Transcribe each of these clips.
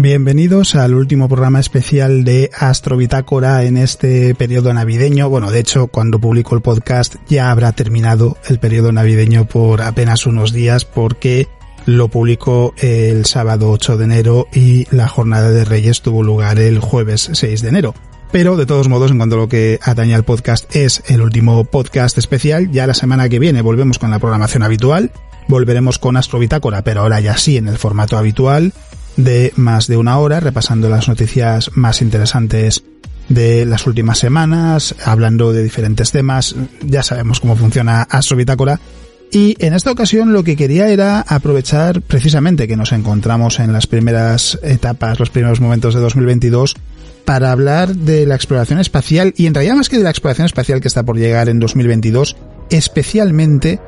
Bienvenidos al último programa especial de Astrobitácora en este periodo navideño. Bueno, de hecho, cuando publico el podcast ya habrá terminado el periodo navideño por apenas unos días porque lo publico el sábado 8 de enero y la jornada de Reyes tuvo lugar el jueves 6 de enero. Pero de todos modos, en cuanto a lo que atañe al podcast, es el último podcast especial. Ya la semana que viene volvemos con la programación habitual. Volveremos con Astrobitácora, pero ahora ya sí en el formato habitual de más de una hora, repasando las noticias más interesantes de las últimas semanas, hablando de diferentes temas. Ya sabemos cómo funciona Astrobitácora. Y en esta ocasión lo que quería era aprovechar precisamente que nos encontramos en las primeras etapas, los primeros momentos de 2022, para hablar de la exploración espacial y en realidad más que de la exploración espacial que está por llegar en 2022, especialmente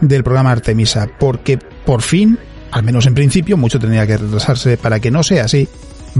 del programa Artemisa, porque por fin al menos en principio, mucho tendría que retrasarse para que no sea así,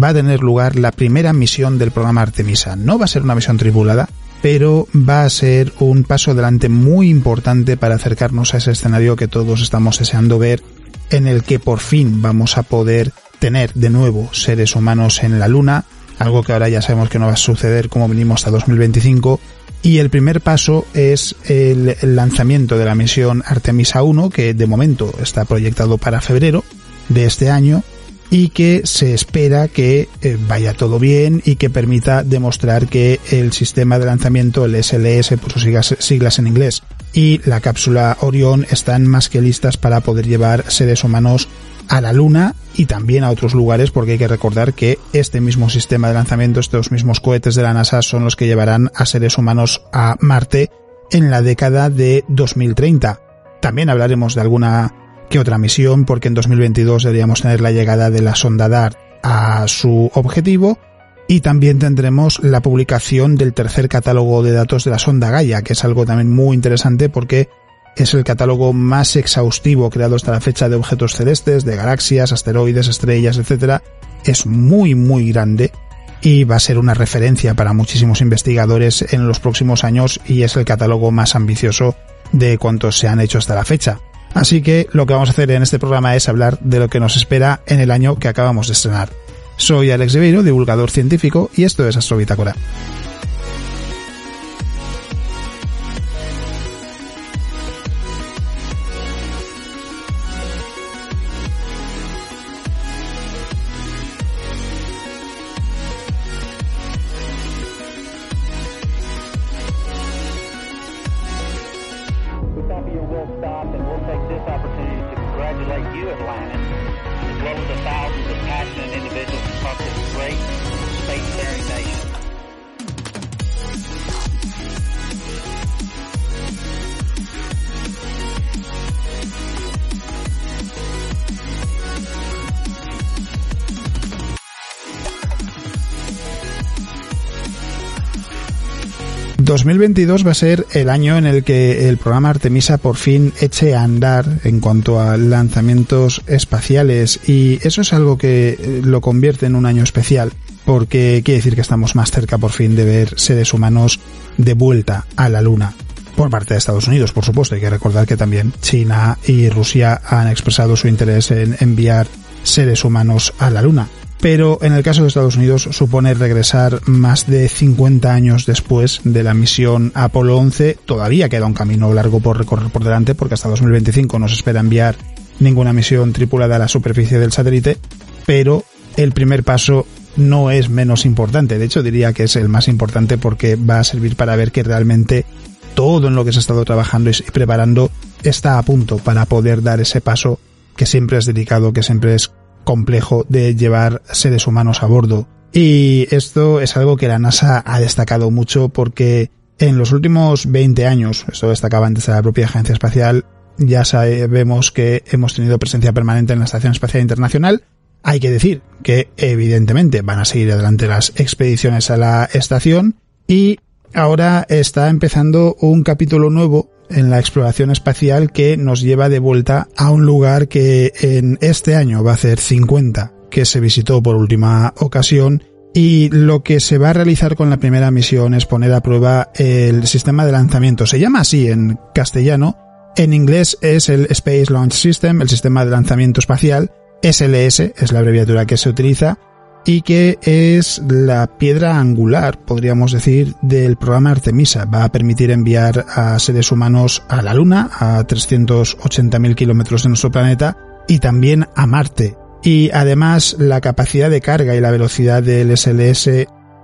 va a tener lugar la primera misión del programa Artemisa. No va a ser una misión tripulada, pero va a ser un paso adelante muy importante para acercarnos a ese escenario que todos estamos deseando ver, en el que por fin vamos a poder tener de nuevo seres humanos en la Luna, algo que ahora ya sabemos que no va a suceder como venimos hasta 2025, y el primer paso es el lanzamiento de la misión Artemisa 1, que de momento está proyectado para febrero de este año y que se espera que eh, vaya todo bien y que permita demostrar que el sistema de lanzamiento, el SLS por sus siglas, en inglés, y la cápsula Orión están más que listas para poder llevar seres humanos a la Luna y también a otros lugares porque hay que recordar que este mismo sistema de lanzamiento, estos mismos cohetes de la NASA son los que llevarán a seres humanos a Marte en la década de 2030. También hablaremos de alguna que otra misión porque en 2022 deberíamos tener la llegada de la sonda DART a su objetivo y también tendremos la publicación del tercer catálogo de datos de la sonda Gaia, que es algo también muy interesante porque es el catálogo más exhaustivo creado hasta la fecha de objetos celestes, de galaxias, asteroides, estrellas, etc. Es muy muy grande y va a ser una referencia para muchísimos investigadores en los próximos años y es el catálogo más ambicioso de cuantos se han hecho hasta la fecha. Así que lo que vamos a hacer en este programa es hablar de lo que nos espera en el año que acabamos de estrenar. Soy Alex Ribeiro, divulgador científico, y esto es Astrobitácora. To congratulate you, Atlantis, as well as the thousands of passionate individuals across this great spacefaring nation. ...2022 va a ser el año en el que el programa Artemisa por fin eche a andar en cuanto a lanzamientos espaciales y eso es algo que eh, lo convierte en un año especial porque quiere decir que estamos más cerca por fin de ver seres humanos de vuelta a la Luna por parte de Estados Unidos, por supuesto. Hay que recordar que también China y Rusia han expresado su interés en enviar seres humanos a la Luna. Pero en el caso de Estados Unidos supone regresar más de 50 años después de la misión Apolo 11. Todavía queda un camino largo por recorrer por delante porque hasta 2025 no se espera enviar ninguna misión tripulada a la superficie del satélite, pero el primer paso no es menos importante. De hecho, diría que es el más importante porque va a servir para ver que realmente todo en lo que se ha estado trabajando y preparando está a punto para poder dar ese paso que siempre es delicado, que siempre es complejo de llevar seres humanos a bordo. Y esto es algo que la NASA ha destacado mucho porque en los últimos 20 años, esto destacaba antes de la propia Agencia Espacial, ya sabemos que hemos tenido presencia permanente en la Estación Espacial Internacional. Hay que decir que evidentemente van a seguir adelante las expediciones a la estación y ahora está empezando un capítulo nuevo en la exploración espacial que nos lleva de vuelta a un lugar que en este año va a ser 50 que se visitó por última ocasión. Y lo que se va a realizar con la primera misión es poner a prueba el sistema de lanzamiento. Se llama así en castellano, en inglés es el Space Launch System, el sistema de lanzamiento espacial, SLS es la abreviatura que se utiliza, y que es la piedra angular, podríamos decir, del programa Artemisa. Va a permitir enviar a seres humanos a la Luna, a 380.000 kilómetros de nuestro planeta, y también a Marte. Y además la capacidad de carga y la velocidad del SLS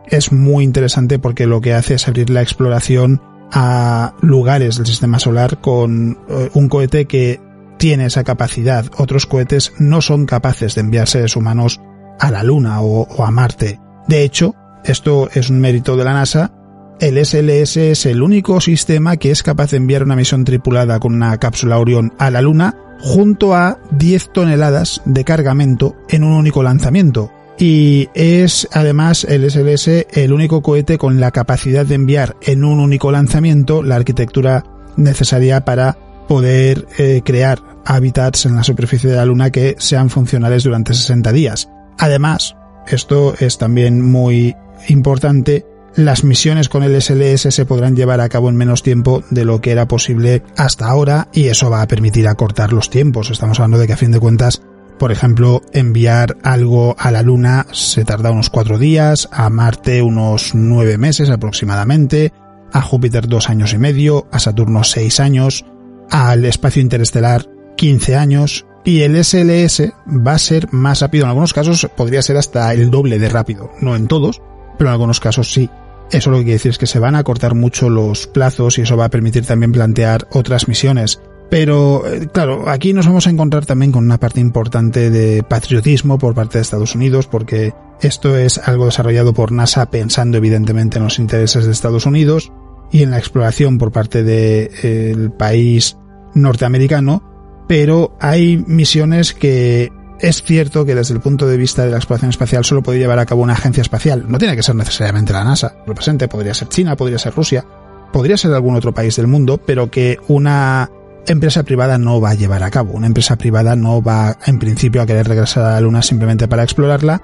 es muy interesante porque lo que hace es abrir la exploración a lugares del sistema solar con eh, un cohete que tiene esa capacidad. Otros cohetes no son capaces de enviar seres humanos a la Luna o, a Marte. De hecho, esto es un mérito de la NASA, el SLS es el único sistema que es capaz de enviar una misión tripulada con una cápsula Orión a la Luna junto a 10 toneladas de cargamento en un único lanzamiento. Y es además el SLS el único cohete con la capacidad de enviar en un único lanzamiento la arquitectura necesaria para poder eh, crear hábitats en la superficie de la Luna que sean funcionales durante 60 días. Además, esto es también muy importante, las misiones con el SLS se podrán llevar a cabo en menos tiempo de lo que era posible hasta ahora y eso va a permitir acortar los tiempos. Estamos hablando de que a fin de cuentas, por ejemplo, enviar algo a la Luna se tarda unos cuatro días, a Marte unos nueve meses aproximadamente, a Júpiter dos años y medio, a Saturno seis años, al espacio interestelar 15 años y el SLS va a ser más rápido. En algunos casos podría ser hasta el doble de rápido. No en todos, pero en algunos casos sí. Eso lo que quiere decir es que se van a cortar mucho los plazos y eso va a permitir también plantear otras misiones. Pero, eh, claro, aquí nos vamos a encontrar también con una parte importante de patriotismo por parte de Estados Unidos, porque esto es algo desarrollado por NASA pensando evidentemente en los intereses de Estados Unidos y en la exploración por parte del país norteamericano, pero hay misiones que es cierto que desde el punto de vista de la exploración espacial solo puede llevar a cabo una agencia espacial. No tiene que ser necesariamente la NASA. Lo presente podría ser China, podría ser Rusia, podría ser algún otro país del mundo, pero que una empresa privada no va a llevar a cabo. Una empresa privada no va en principio a querer regresar a la Luna simplemente para explorarla,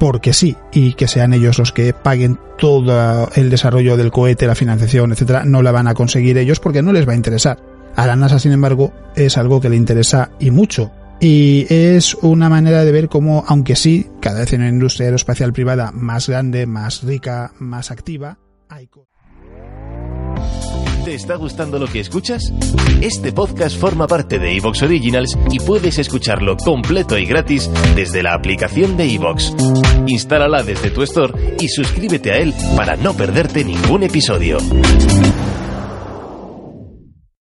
porque sí, y que sean ellos los que paguen todo el desarrollo del cohete, la financiación, etcétera, no la van a conseguir ellos porque no les va a interesar. A la NASA, sin embargo, es algo que le interesa y mucho. Y es una manera de ver cómo, aunque sí, cada vez en una industria aeroespacial privada más grande, más rica, más activa, hay ¿Te está gustando lo que escuchas? Este podcast forma parte de Evox Originals y puedes escucharlo completo y gratis desde la aplicación de Evox. Instálala desde tu store y suscríbete a él para no perderte ningún episodio.